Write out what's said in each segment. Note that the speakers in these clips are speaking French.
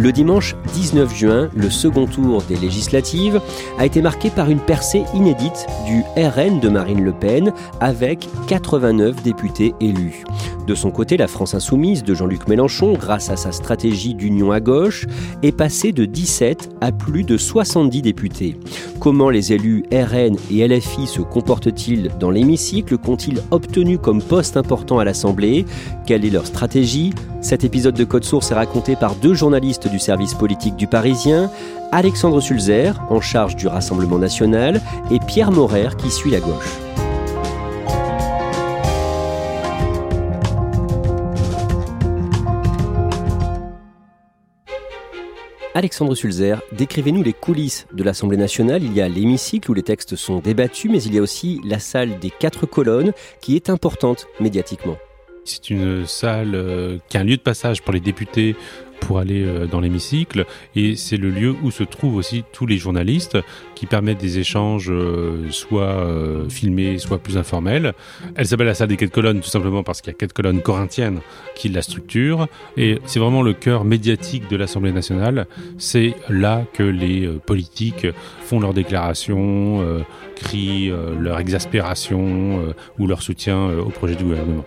Le dimanche 19 juin, le second tour des législatives a été marqué par une percée inédite du RN de Marine Le Pen avec 89 députés élus. De son côté, la France insoumise de Jean-Luc Mélenchon, grâce à sa stratégie d'union à gauche, est passée de 17 à plus de 70 députés. Comment les élus RN et LFI se comportent-ils dans l'hémicycle? Qu'ont-ils obtenu comme poste important à l'Assemblée? Quelle est leur stratégie? Cet épisode de Code Source est raconté par deux journalistes du service politique du Parisien, Alexandre Sulzer, en charge du Rassemblement national, et Pierre Morer, qui suit la gauche. Alexandre Sulzer, décrivez-nous les coulisses de l'Assemblée nationale. Il y a l'hémicycle où les textes sont débattus, mais il y a aussi la salle des quatre colonnes qui est importante médiatiquement. C'est une salle euh, qui est un lieu de passage pour les députés pour aller euh, dans l'hémicycle et c'est le lieu où se trouvent aussi tous les journalistes qui permettent des échanges euh, soit filmés, soit plus informels. Elle s'appelle la salle des quatre colonnes tout simplement parce qu'il y a quatre colonnes corinthiennes qui la structurent et c'est vraiment le cœur médiatique de l'Assemblée nationale. C'est là que les politiques font leurs déclarations, crient leur exaspération ou leur soutien au projet du gouvernement.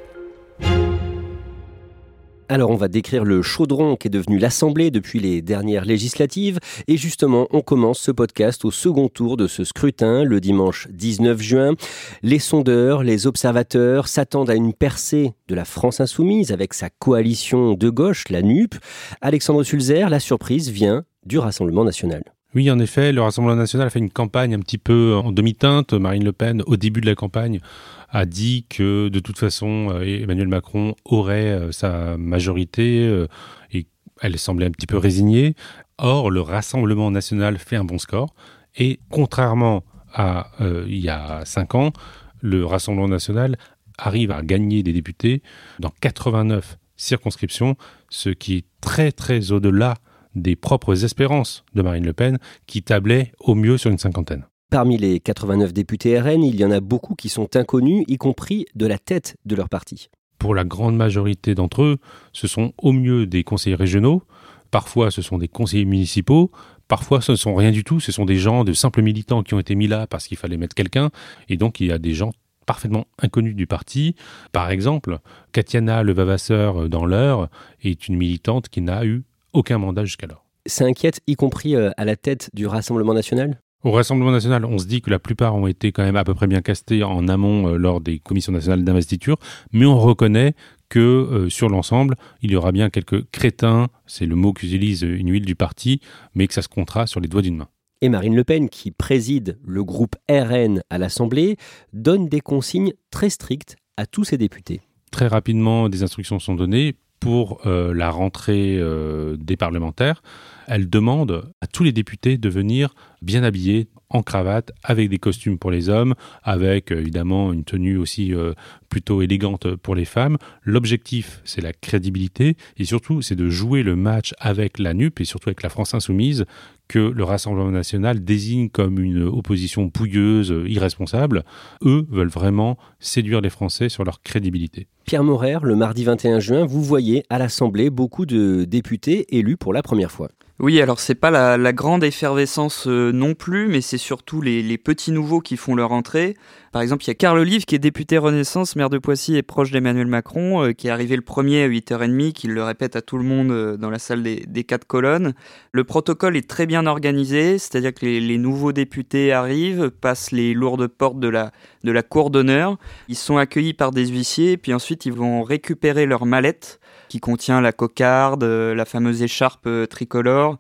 Alors on va décrire le chaudron qui est devenu l'Assemblée depuis les dernières législatives et justement on commence ce podcast au second tour de ce scrutin le dimanche 19 juin. Les sondeurs, les observateurs s'attendent à une percée de la France insoumise avec sa coalition de gauche, la NUP. Alexandre Sulzer, la surprise vient du Rassemblement national. Oui, en effet, le Rassemblement national a fait une campagne un petit peu en demi-teinte. Marine Le Pen, au début de la campagne, a dit que de toute façon, euh, Emmanuel Macron aurait euh, sa majorité euh, et elle semblait un petit peu résignée. Or, le Rassemblement national fait un bon score et contrairement à il y a cinq ans, le Rassemblement national arrive à gagner des députés dans 89 circonscriptions, ce qui est très très au-delà des propres espérances de Marine Le Pen, qui tablait au mieux sur une cinquantaine. Parmi les 89 députés RN, il y en a beaucoup qui sont inconnus, y compris de la tête de leur parti. Pour la grande majorité d'entre eux, ce sont au mieux des conseillers régionaux, parfois ce sont des conseillers municipaux, parfois ce ne sont rien du tout, ce sont des gens de simples militants qui ont été mis là parce qu'il fallait mettre quelqu'un, et donc il y a des gens parfaitement inconnus du parti. Par exemple, Katiana Levavasseur dans l'heure est une militante qui n'a eu aucun mandat jusqu'alors. Ça inquiète, y compris euh, à la tête du Rassemblement national? Au Rassemblement national, on se dit que la plupart ont été quand même à peu près bien castés en amont euh, lors des commissions nationales d'investiture, mais on reconnaît que euh, sur l'ensemble, il y aura bien quelques crétins, c'est le mot qu'utilise une huile du parti, mais que ça se comptera sur les doigts d'une main. Et Marine Le Pen, qui préside le groupe RN à l'Assemblée, donne des consignes très strictes à tous ses députés. Très rapidement, des instructions sont données pour euh, la rentrée euh, des parlementaires. elle demande à tous les députés de venir bien habillés, en cravate, avec des costumes pour les hommes, avec euh, évidemment une tenue aussi euh, plutôt élégante pour les femmes. L'objectif, c'est la crédibilité et surtout, c'est de jouer le match avec la NUP et surtout avec la France insoumise que le Rassemblement national désigne comme une opposition pouilleuse, irresponsable. Eux veulent vraiment séduire les Français sur leur crédibilité. Pierre Morer, le mardi 21 juin, vous voyez à l'Assemblée beaucoup de députés élus pour la première fois. Oui, alors c'est pas la, grande effervescence euh, non plus, mais c'est surtout les, petits nouveaux qui font leur entrée. Par exemple, il y a Carl Olive qui est député Renaissance, maire de Poissy et proche d'Emmanuel Macron, euh, qui est arrivé le premier à 8h30, qui le répète à tout le monde euh, dans la salle des, quatre colonnes. Le protocole est très bien organisé, c'est-à-dire que les, nouveaux députés arrivent, passent les lourdes portes de la, de la cour d'honneur, ils sont accueillis par des huissiers, puis ensuite ils vont récupérer leur mallette qui contient la cocarde, euh, la fameuse écharpe euh, tricolore.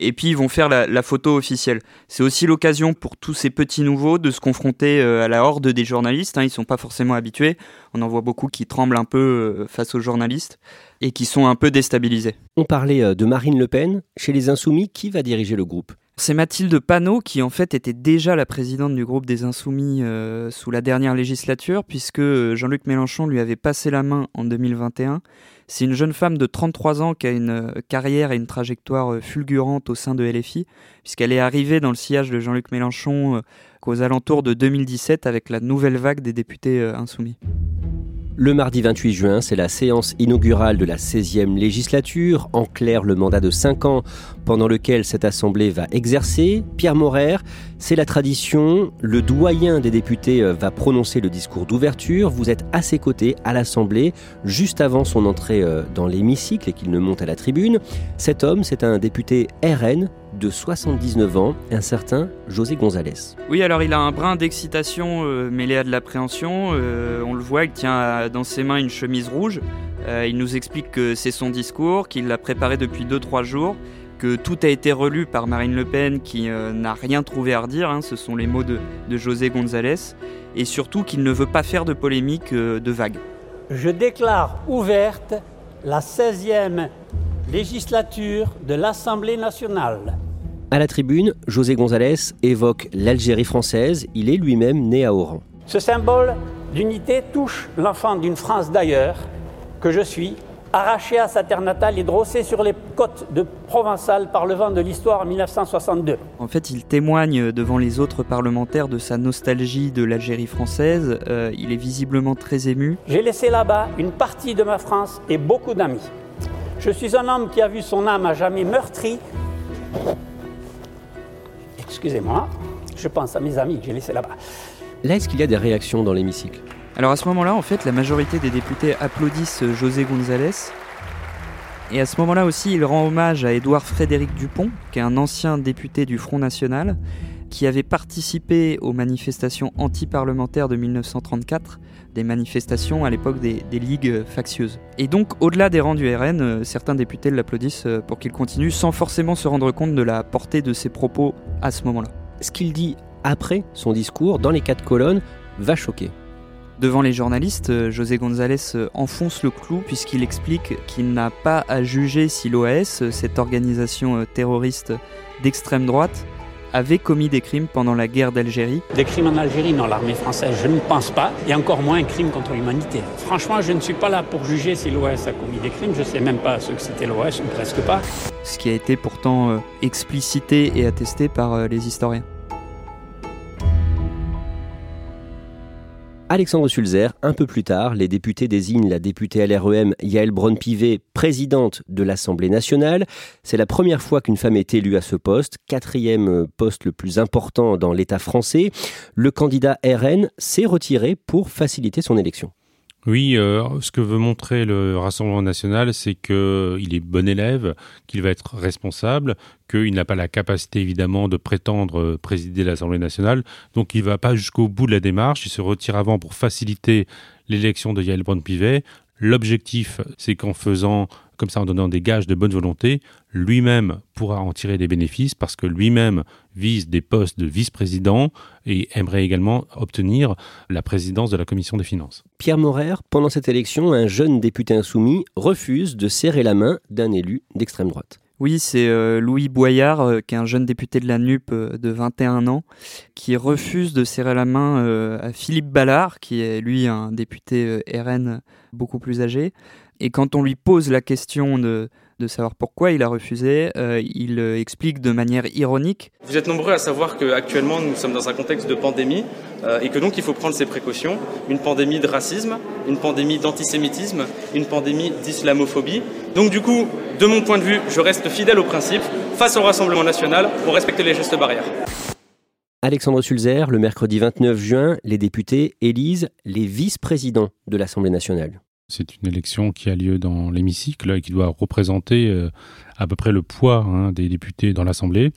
Et puis ils vont faire la, photo officielle. C'est aussi l'occasion pour tous ces petits nouveaux de se confronter euh, à la horde des journalistes. Hein. Ils ne sont pas forcément habitués. On en voit beaucoup qui tremblent un peu face aux journalistes et qui sont un peu déstabilisés. On parlait de Marine Le Pen. Chez les Insoumis, qui va diriger le groupe? C'est Mathilde Panot qui en fait était déjà la présidente du groupe des Insoumis sous la dernière législature puisque Jean-Luc Mélenchon lui avait passé la main en 2021 c'est une jeune femme de 33 ans qui a une euh, carrière et une trajectoire euh, fulgurante au sein de LFI, puisqu'elle est arrivée dans le sillage de Jean-Luc Mélenchon euh, qu'aux alentours de 2017 avec la nouvelle vague des députés insoumis. Le mardi 28 juin, c'est la séance inaugurale de la 16e législature, en clair le mandat de 5 ans pendant lequel cette assemblée va exercer. Pierre Morer, c'est la tradition, le doyen des députés euh, va prononcer le discours d'ouverture, vous êtes à ses côtés à l'assemblée juste avant son entrée euh, dans l'hémicycle et qu'il ne monte à la tribune. Cet homme, c'est un député RN de 79 ans, un certain José González. Oui, alors il a un brin d'excitation euh, mêlé à de l'appréhension. Euh, on le voit, il tient dans ses mains une chemise rouge. Euh, il nous explique que c'est son discours, qu'il l'a préparé depuis 2-3 jours, que tout a été relu par Marine Le Pen qui n'a rien trouvé à redire, hein, ce sont les mots de, de José González, et surtout qu'il ne veut pas faire de polémique de vague. Je déclare ouverte la 16e législature de l'Assemblée nationale. À la tribune, José González évoque l'Algérie française. Il est lui-même né à Oran. Ce symbole d'unité touche l'enfant d'une France d'ailleurs, que je suis, arraché à sa terre natale et drossé sur les côtes de Provençal par le vent de l'histoire en 1962. En fait, il témoigne devant les autres parlementaires de sa nostalgie de l'Algérie française. Euh, il est visiblement très ému. J'ai laissé là-bas une partie de ma France et beaucoup d'amis. Je suis un homme qui a vu son âme à jamais meurtrie excusez-moi, je pense à mes amis que j'ai laissés là-bas. Là, est-ce qu'il y a des réactions dans l'hémicycle? Alors à ce moment-là, en fait, la majorité des députés applaudissent José González. Et à ce moment-là aussi, il rend hommage à Édouard Frédéric Dupont, qui est un ancien député du Front National, qui avait participé aux manifestations anti-parlementaires de 1934 des manifestations à l'époque des, ligues factieuses. Et donc, au-delà des rangs du RN, euh, certains députés l'applaudissent euh, pour qu'il continue sans forcément se rendre compte de la portée de ses propos à ce moment-là. Ce qu'il dit après son discours, dans les quatre colonnes, va choquer. Devant les journalistes, euh, José González enfonce le clou puisqu'il explique qu'il n'a pas à juger si l'OAS, cette organisation terroriste d'extrême droite, avait commis des crimes pendant la guerre d'Algérie. Des crimes en Algérie, non, l'armée française, je ne pense pas, et encore moins un crime contre l'humanité. Franchement, je ne suis pas là pour juger si l'OS a commis des crimes, je ne sais même pas ce que c'était l'OS, ou presque pas. Ce qui a été pourtant euh, explicité et attesté par euh, les historiens. Alexandre Sulzer, un peu plus tard, les députés désignent la députée LREM Yael Braun-Pivet présidente de l'Assemblée nationale. C'est la première fois qu'une femme est élue à ce poste, quatrième poste le plus important dans l'État français. Le candidat RN s'est retiré pour faciliter son élection. Oui, euh, ce que veut montrer le Rassemblement national, c'est qu'il est bon élève, qu'il va être responsable, qu'il n'a pas la capacité évidemment de prétendre euh, présider l'Assemblée nationale. Donc il ne va pas jusqu'au bout de la démarche, il se retire avant pour faciliter l'élection de Yael Braun-Pivet. L'objectif, c'est qu'en faisant comme ça en donnant des gages de bonne volonté, lui-même pourra en tirer des bénéfices parce que lui-même vise des postes de vice-président et aimerait également obtenir la présidence de la commission des finances. Pierre Morer, pendant cette élection, un jeune député insoumis refuse de serrer la main d'un élu d'extrême droite. Oui, c'est euh, Louis Boyard, euh, qui est un jeune député de la NUP euh, de 21 ans, qui refuse de serrer la main à Philippe Ballard, qui est lui un député RN beaucoup plus âgé. Et quand on lui pose la question de de savoir pourquoi il a refusé. Euh, il euh, explique de manière ironique. Vous êtes nombreux à savoir qu'actuellement nous sommes dans un contexte de pandémie euh, et que donc il faut prendre ses précautions. Une pandémie de racisme, une pandémie d'antisémitisme, une pandémie d'islamophobie. Donc du coup, de mon point de vue, je reste fidèle au principe face au Rassemblement national pour respecter les gestes barrières. Alexandre Sulzer, le mercredi 29 juin, les députés élisent les vice-présidents de l'Assemblée nationale. C'est une élection qui a lieu dans l'hémicycle et qui doit représenter euh, à peu près le poids hein, des députés dans l'Assemblée.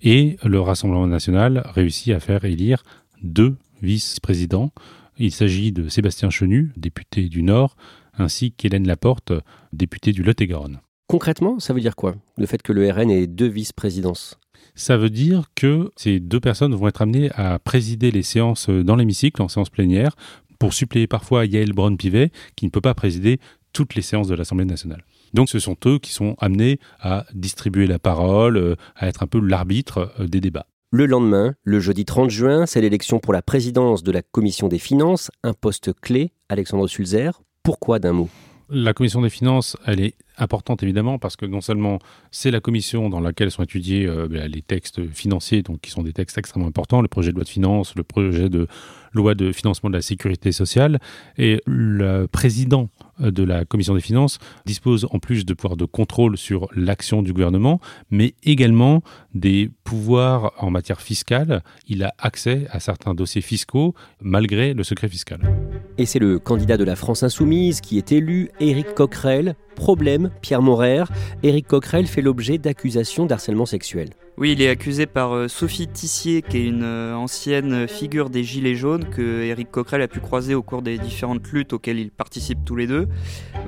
Et le Rassemblement national réussit à faire élire deux vice-présidents. Il s'agit de Sébastien Chenu, député du Nord, ainsi qu'Hélène Laporte, députée du Lot-et-Garonne. Concrètement, ça veut dire quoi Le fait que le RN ait deux vice-présidences? Ça veut dire que ces deux personnes vont être amenées à présider les séances dans l'hémicycle, en séance plénière, pour suppléer parfois Yael Braun-Pivet, qui ne peut pas présider toutes les séances de l'Assemblée nationale. Donc ce sont eux qui sont amenés à distribuer la parole, euh, à être un peu l'arbitre euh, des débats. Le lendemain, le jeudi 30 juin, c'est l'élection pour la présidence de la Commission des finances, un poste clé, Alexandre Sulzer. Pourquoi d'un mot? La Commission des finances, elle est importante évidemment parce que non seulement c'est la commission dans laquelle sont étudiés euh, ben, les textes financiers, donc qui sont des textes extrêmement importants, le projet de loi de finances, le projet de loi de financement de la sécurité sociale, et le président de la commission des finances dispose en plus de pouvoirs de contrôle sur l'action du gouvernement, mais également des pouvoirs en matière fiscale. Il a accès à certains dossiers fiscaux malgré le secret fiscal. Et c'est le candidat de la France insoumise qui est élu, Éric Coquerel, Problème, Pierre Morer, Éric Coquerel fait l'objet d'accusations d'harcèlement sexuel. Oui, il est accusé par euh, Sophie Tissier, qui est une euh, ancienne figure des Gilets jaunes que Éric Coquerel a pu croiser au cours des différentes luttes auxquelles ils participent tous les deux.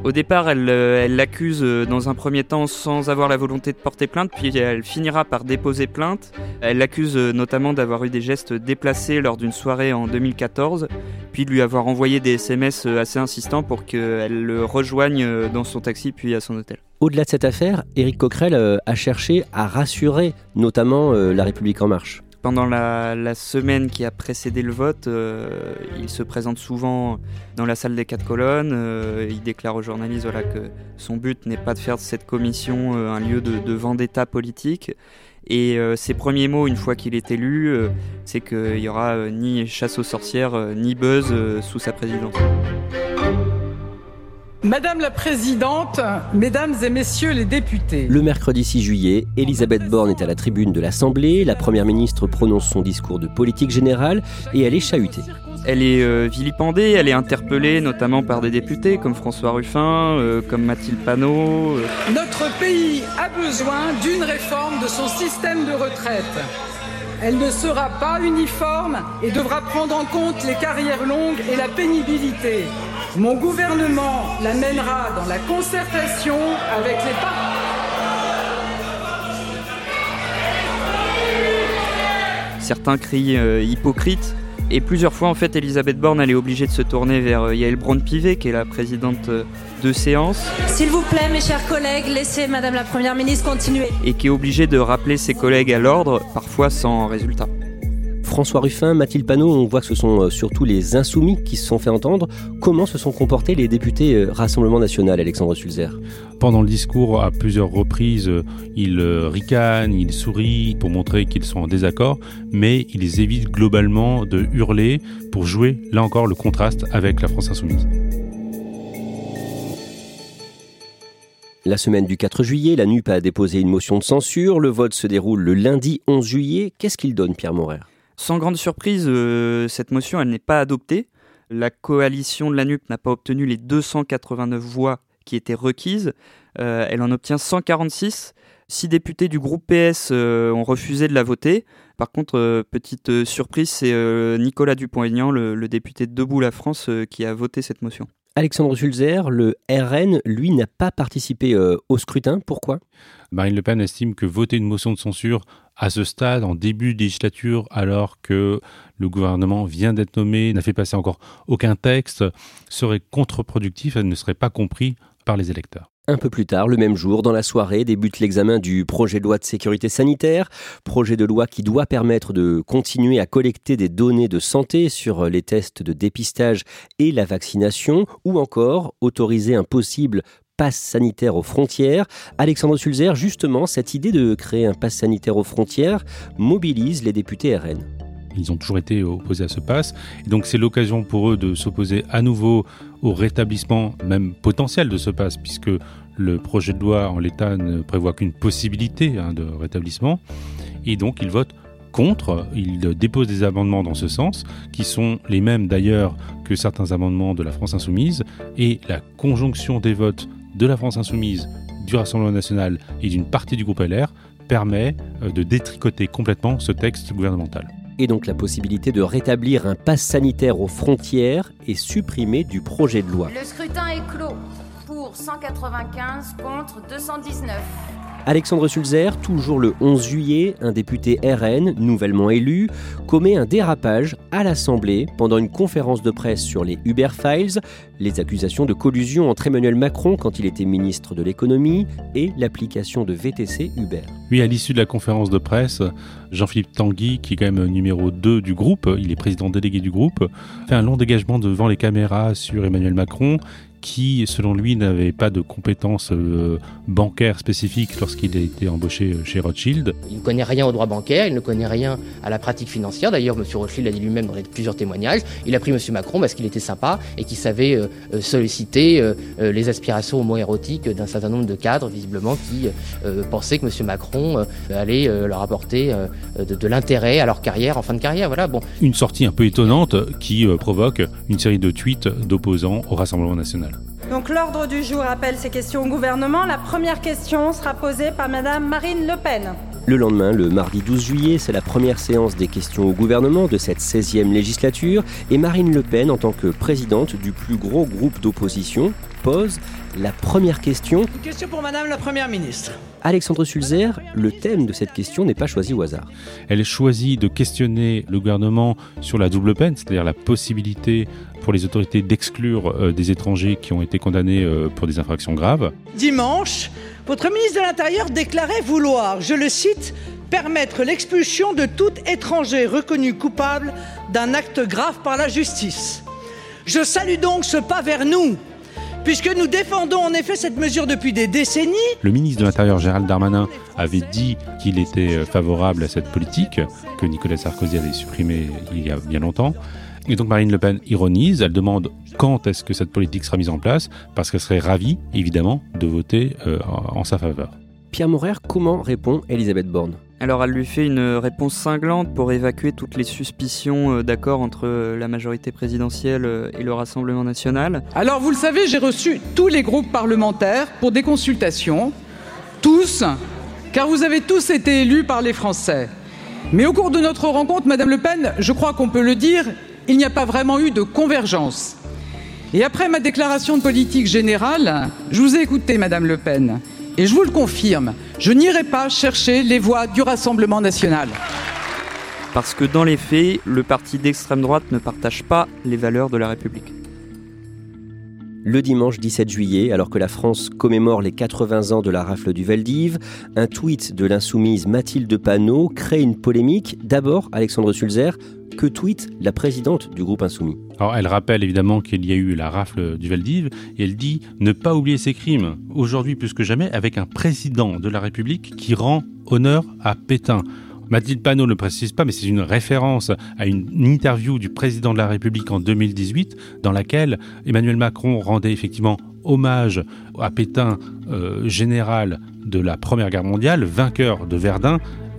Au départ, elle euh, l'accuse dans un premier temps sans avoir la volonté de porter plainte, puis elle finira par déposer plainte. Elle l'accuse notamment d'avoir eu des gestes déplacés lors d'une soirée en 2014, puis de lui avoir envoyé des SMS assez insistants pour qu'elle le rejoigne dans son taxi puis à son hôtel. Au-delà de cette affaire, Éric Coquerel euh, a cherché à rassurer notamment euh, La République en marche. Pendant la, semaine qui a précédé le vote, euh, il se présente souvent dans la salle des quatre colonnes. il déclare aux journalistes que son but n'est pas de faire de cette commission un lieu de, vendetta politique. Et ses premiers mots, une fois qu'il est élu, c'est qu'il n'y aura ni chasse aux sorcières, ni buzz sous sa présidence. Madame la Présidente, Mesdames et Messieurs les députés. Le mercredi 6 juillet, Elisabeth Borne est à la tribune de l'Assemblée. La Première ministre prononce son discours de politique générale et elle est chahutée. Elle est euh, vilipendée, elle est interpellée notamment par des députés comme François Ruffin, euh, comme Mathilde Panot. Euh. Notre pays a besoin d'une réforme de son système de retraite. Elle ne sera pas uniforme et devra prendre en compte les carrières longues et la pénibilité. Mon gouvernement la mènera dans la concertation avec les partenaires. Certains crient euh, hypocrite. Et plusieurs fois, en fait, Elisabeth Borne, elle est obligée de se tourner vers euh, Yael Braun-Pivet, qui est la présidente euh, de séance. S'il vous plaît, mes chers collègues, laissez Madame la Première ministre continuer. Et qui est obligée de rappeler ses collègues à l'ordre, parfois sans résultat. François Ruffin, Mathilde Panot, on voit que ce sont euh, surtout les insoumis qui se sont fait entendre. Comment se sont comportés les députés euh, Rassemblement National, Alexandre Sulzer? Pendant le discours, à plusieurs reprises, euh, ils ricanent, ils sourient pour montrer qu'ils sont en désaccord, mais ils évitent globalement de hurler pour jouer, là encore, le contraste avec la France insoumise. La semaine du 4 juillet, la NUP a déposé une motion de censure. Le vote se déroule le lundi 11 juillet. Qu'est-ce qu'il donne, Pierre Morer sans grande surprise, euh, cette motion, elle n'est pas adoptée. La coalition de la NUP n'a pas obtenu les 289 voix qui étaient requises. Euh, elle en obtient 146. Six députés du groupe PS euh, ont refusé de la voter. Par contre, petite surprise, c'est Nicolas Dupont-Aignan, le, député de Debout la France, qui a voté cette motion. Alexandre Sulzer, le RN, lui, n'a pas participé au scrutin. Pourquoi? Marine Le Pen estime que voter une motion de censure à ce stade, en début de législature, alors que le gouvernement vient d'être nommé, n'a fait passer encore aucun texte, serait contre-productif et ne serait pas compris par les électeurs. Un peu plus tard, le même jour, dans la soirée, débute l'examen du projet de loi de sécurité sanitaire, projet de loi qui doit permettre de continuer à collecter des données de santé sur les tests de dépistage et la vaccination, ou encore autoriser un possible passe sanitaire aux frontières. Alexandre Sulzer, justement, cette idée de créer un passe sanitaire aux frontières mobilise les députés RN. Ils ont toujours été opposés à ce pass. Et donc c'est l'occasion pour eux de s'opposer à nouveau au rétablissement même potentiel de ce pass, puisque le projet de loi en l'état ne prévoit qu'une possibilité hein, de rétablissement. Et donc ils votent contre, ils déposent des amendements dans ce sens, qui sont les mêmes d'ailleurs que certains amendements de la France insoumise. Et la conjonction des votes de la France insoumise, du Rassemblement national et d'une partie du groupe LR permet euh, de détricoter complètement ce texte gouvernemental et donc la possibilité de rétablir un pass sanitaire aux frontières est supprimée du projet de loi. Le scrutin est clos. Pour 195 contre 219. Alexandre Sulzer, toujours le 11 juillet, un député RN nouvellement élu, commet un dérapage à l'Assemblée pendant une conférence de presse sur les Uber Files, les accusations de collusion entre Emmanuel Macron quand il était ministre de l'économie et l'application de VTC Uber. Oui, à l'issue de la conférence de presse, Jean-Philippe Tanguy, qui est quand même numéro 2 du groupe, il est président délégué du groupe, fait un long dégagement devant les caméras sur Emmanuel Macron qui, selon lui, n'avait pas de compétences euh, bancaires spécifiques lorsqu'il a été embauché euh, chez Rothschild. Il ne connaît rien au droit bancaire, il ne connaît rien à la pratique financière. D'ailleurs, M. Rothschild l'a dit lui-même dans plusieurs témoignages. Il a pris M. Macron parce qu'il était sympa et qu'il savait euh, solliciter les aspirations homo-érotiques d'un certain nombre de cadres, visiblement, qui pensaient que M. Macron allait leur apporter de, de l'intérêt à leur carrière en fin de carrière. Voilà, bon. Une sortie un peu étonnante qui provoque une série de tweets d'opposants au Rassemblement national. Donc l'ordre du jour appelle ces questions au gouvernement. La première question sera posée par Madame Marine Le Pen. Le lendemain, le mardi 12 juillet, c'est la première séance des questions au gouvernement de cette 16e législature et Marine Le Pen, en tant que présidente du plus gros groupe d'opposition, pose la première question. Une question pour Madame la Première ministre. Alexandre Sulzer, le thème de cette question n'est pas choisi au hasard. Elle choisit de questionner le gouvernement sur la double peine, c'est-à-dire la possibilité pour les autorités d'exclure euh, des étrangers qui ont été condamnés euh, pour des infractions graves. Dimanche, votre ministre de l'Intérieur déclarait vouloir, je le cite, permettre l'expulsion de tout étranger reconnu coupable d'un acte grave par la justice. Je salue donc ce pas vers nous, puisque nous défendons en effet cette mesure depuis des décennies. Le ministre de l'Intérieur Gérald Darmanin avait dit qu'il était euh, favorable à cette politique que Nicolas Sarkozy avait supprimée il y a bien longtemps. Et donc Marine Le Pen ironise, elle demande quand est-ce que cette politique sera mise en place, parce qu'elle serait ravie, évidemment, de voter euh, en sa faveur. Pierre Maurer, comment répond Elisabeth Borne? Alors elle lui fait une réponse cinglante pour évacuer toutes les suspicions euh, d'accord entre euh, la majorité présidentielle et le Rassemblement national. Alors vous le savez, j'ai reçu tous les groupes parlementaires pour des consultations, tous, car vous avez tous été élus par les Français. Mais au cours de notre rencontre, Madame Le Pen, je crois qu'on peut le dire, il n'y a pas vraiment eu de convergence. Et après ma déclaration de politique générale, je vous ai écouté, Madame Le Pen, et je vous le confirme, je n'irai pas chercher les voix du Rassemblement national. Parce que dans les faits, le parti d'extrême droite ne partage pas les valeurs de la République. Le dimanche 17 juillet, alors que la France commémore les 80 ans de la rafle du Veldiv, un tweet de l'insoumise Mathilde Panot crée une polémique. D'abord, Alexandre Sulzer, que tweet la présidente du groupe Insoumis elle rappelle évidemment qu'il y a eu la rafle du Valdiv et elle dit ne pas oublier ses crimes, aujourd'hui plus que jamais, avec un président de la République qui rend honneur à Pétain. Mathilde Panot ne précise pas, mais c'est une référence à une interview du président de la République en 2018, dans laquelle Emmanuel Macron rendait effectivement hommage à Pétain, euh, général de la Première Guerre mondiale, vainqueur de Verdun,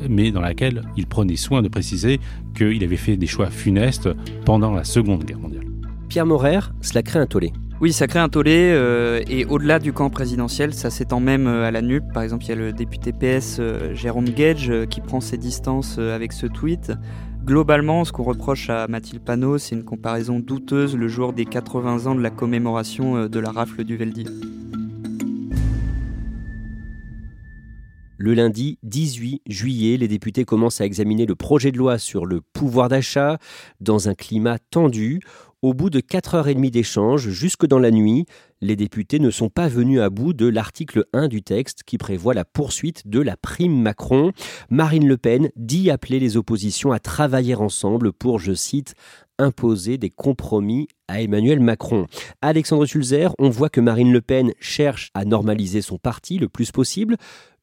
mais dans laquelle il prenait soin de préciser qu'il avait fait des choix funestes pendant la Seconde Guerre mondiale. Pierre Morer, cela crée un tollé. Oui, ça crée un tollé, euh, et au-delà du camp présidentiel, ça s'étend même euh, à la NUP. Par exemple, il y a le député PS euh, Jérôme Gage qui prend ses distances avec ce tweet. Globalement, ce qu'on reproche à Mathilde Panot, c'est une comparaison douteuse le jour des 80 ans de la commémoration de la rafle du Veldiv. Le lundi 18 juillet, les députés commencent à examiner le projet de loi sur le pouvoir d'achat dans un climat tendu. Au bout de 4 heures et demie d'échange, jusque dans la nuit, les députés ne sont pas venus à bout de l'article 1 du texte qui prévoit la poursuite de la prime Macron. Marine Le Pen dit appeler les oppositions à travailler ensemble pour, je cite, imposer des compromis à Emmanuel Macron. Alexandre Sulzer, on voit que Marine Le Pen cherche à normaliser son parti le plus possible.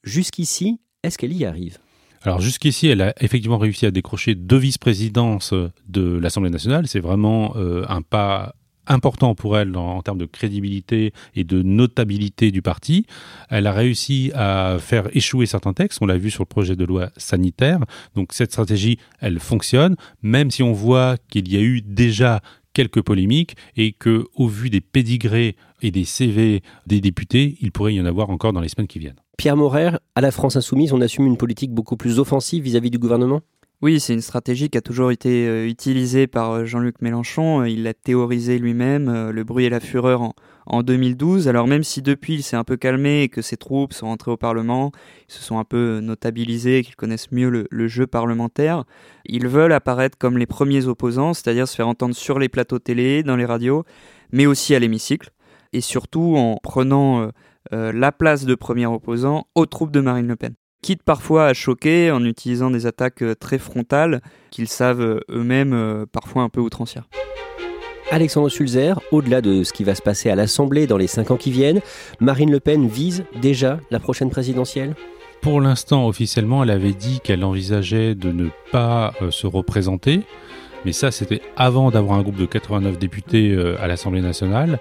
Jusqu'ici, est-ce qu'elle y arrive? Alors jusqu'ici, elle a effectivement réussi à décrocher deux vice-présidences de l'Assemblée nationale. C'est vraiment euh, un pas important pour elle en, termes de crédibilité et de notabilité du parti. Elle a réussi à faire échouer certains textes, on l'a vu sur le projet de loi sanitaire. Donc cette stratégie, elle fonctionne, même si on voit qu'il y a eu déjà quelques polémiques et que au vu des pédigrés et des CV des députés, il pourrait y en avoir encore dans les semaines qui viennent. Pierre Morer, à la France insoumise, on assume une politique beaucoup plus offensive vis-à-vis du gouvernement? Oui, c'est une stratégie qui a toujours été euh, utilisée par euh, Jean-Luc Mélenchon. Euh, il l'a théorisé lui-même, le bruit et la fureur en, 2012. Alors même si depuis il s'est un peu calmé et que ses troupes sont rentrées au Parlement, ils se sont un peu notabilisés, qu'ils connaissent mieux le, le, jeu parlementaire, ils veulent apparaître comme les premiers opposants, c'est-à-dire se faire entendre sur les plateaux télé, dans les radios, mais aussi à l'hémicycle, et surtout en prenant la place de premier opposant aux troupes de Marine Le Pen quitte parfois à choquer en utilisant des attaques euh, très frontales qu'ils savent euh, eux-mêmes euh, parfois un peu outrancières. Alexandre Sulzer, au-delà de ce qui va se passer à l'Assemblée dans les cinq ans qui viennent, Marine Le Pen vise déjà la prochaine présidentielle? Pour l'instant, officiellement, elle avait dit qu'elle envisageait de ne pas se représenter, mais ça c'était avant d'avoir un groupe de 89 députés à l'Assemblée nationale.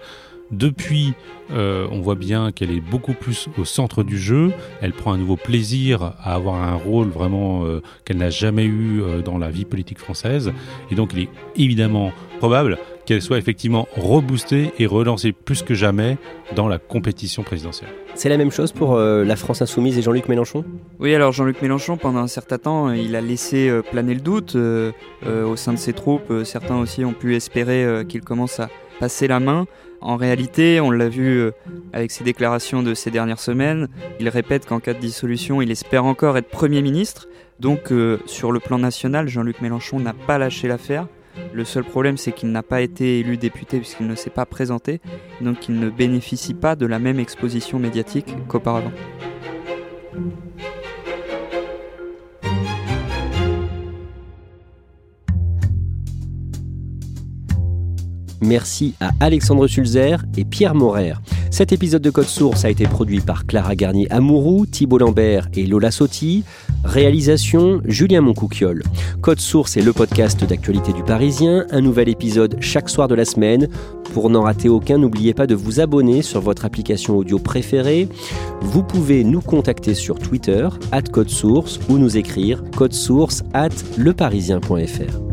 Depuis, euh, on voit bien qu'elle est beaucoup plus au centre du jeu. Elle prend un nouveau plaisir à avoir un rôle vraiment euh, qu'elle n'a jamais eu euh, dans la vie politique française. Et donc, il est évidemment probable qu'elle soit effectivement reboostée et relancée plus que jamais dans la compétition présidentielle. C'est la même chose pour la France insoumise et Jean-Luc Mélenchon? Oui, alors Jean-Luc Mélenchon, pendant un certain temps, il a laissé planer le doute au sein de ses troupes. Certains aussi ont pu espérer qu'il commence à passer la main. En réalité, on l'a vu euh, avec ses déclarations de ces dernières semaines, il répète qu'en cas de dissolution, il espère encore être Premier ministre. Donc euh, sur le plan national, Jean-Luc Mélenchon n'a pas lâché l'affaire. Le seul problème, c'est qu'il n'a pas été élu député puisqu'il ne s'est pas présenté, donc il ne bénéficie pas de la même exposition médiatique qu'auparavant. Merci à Alexandre Sulzer et Pierre Morer. Cet épisode de Code Source a été produit par Clara Garnier-Amouroux, Thibault Lambert et Lola Sotti. Réalisation Julien Moncouquiole. Code Source est le podcast d'actualité du Parisien, un nouvel épisode chaque soir de la semaine. Pour n'en rater aucun, n'oubliez pas de vous abonner sur votre application audio préférée. Vous pouvez nous contacter sur Twitter, at Code Source, ou nous écrire source at leparisien.fr.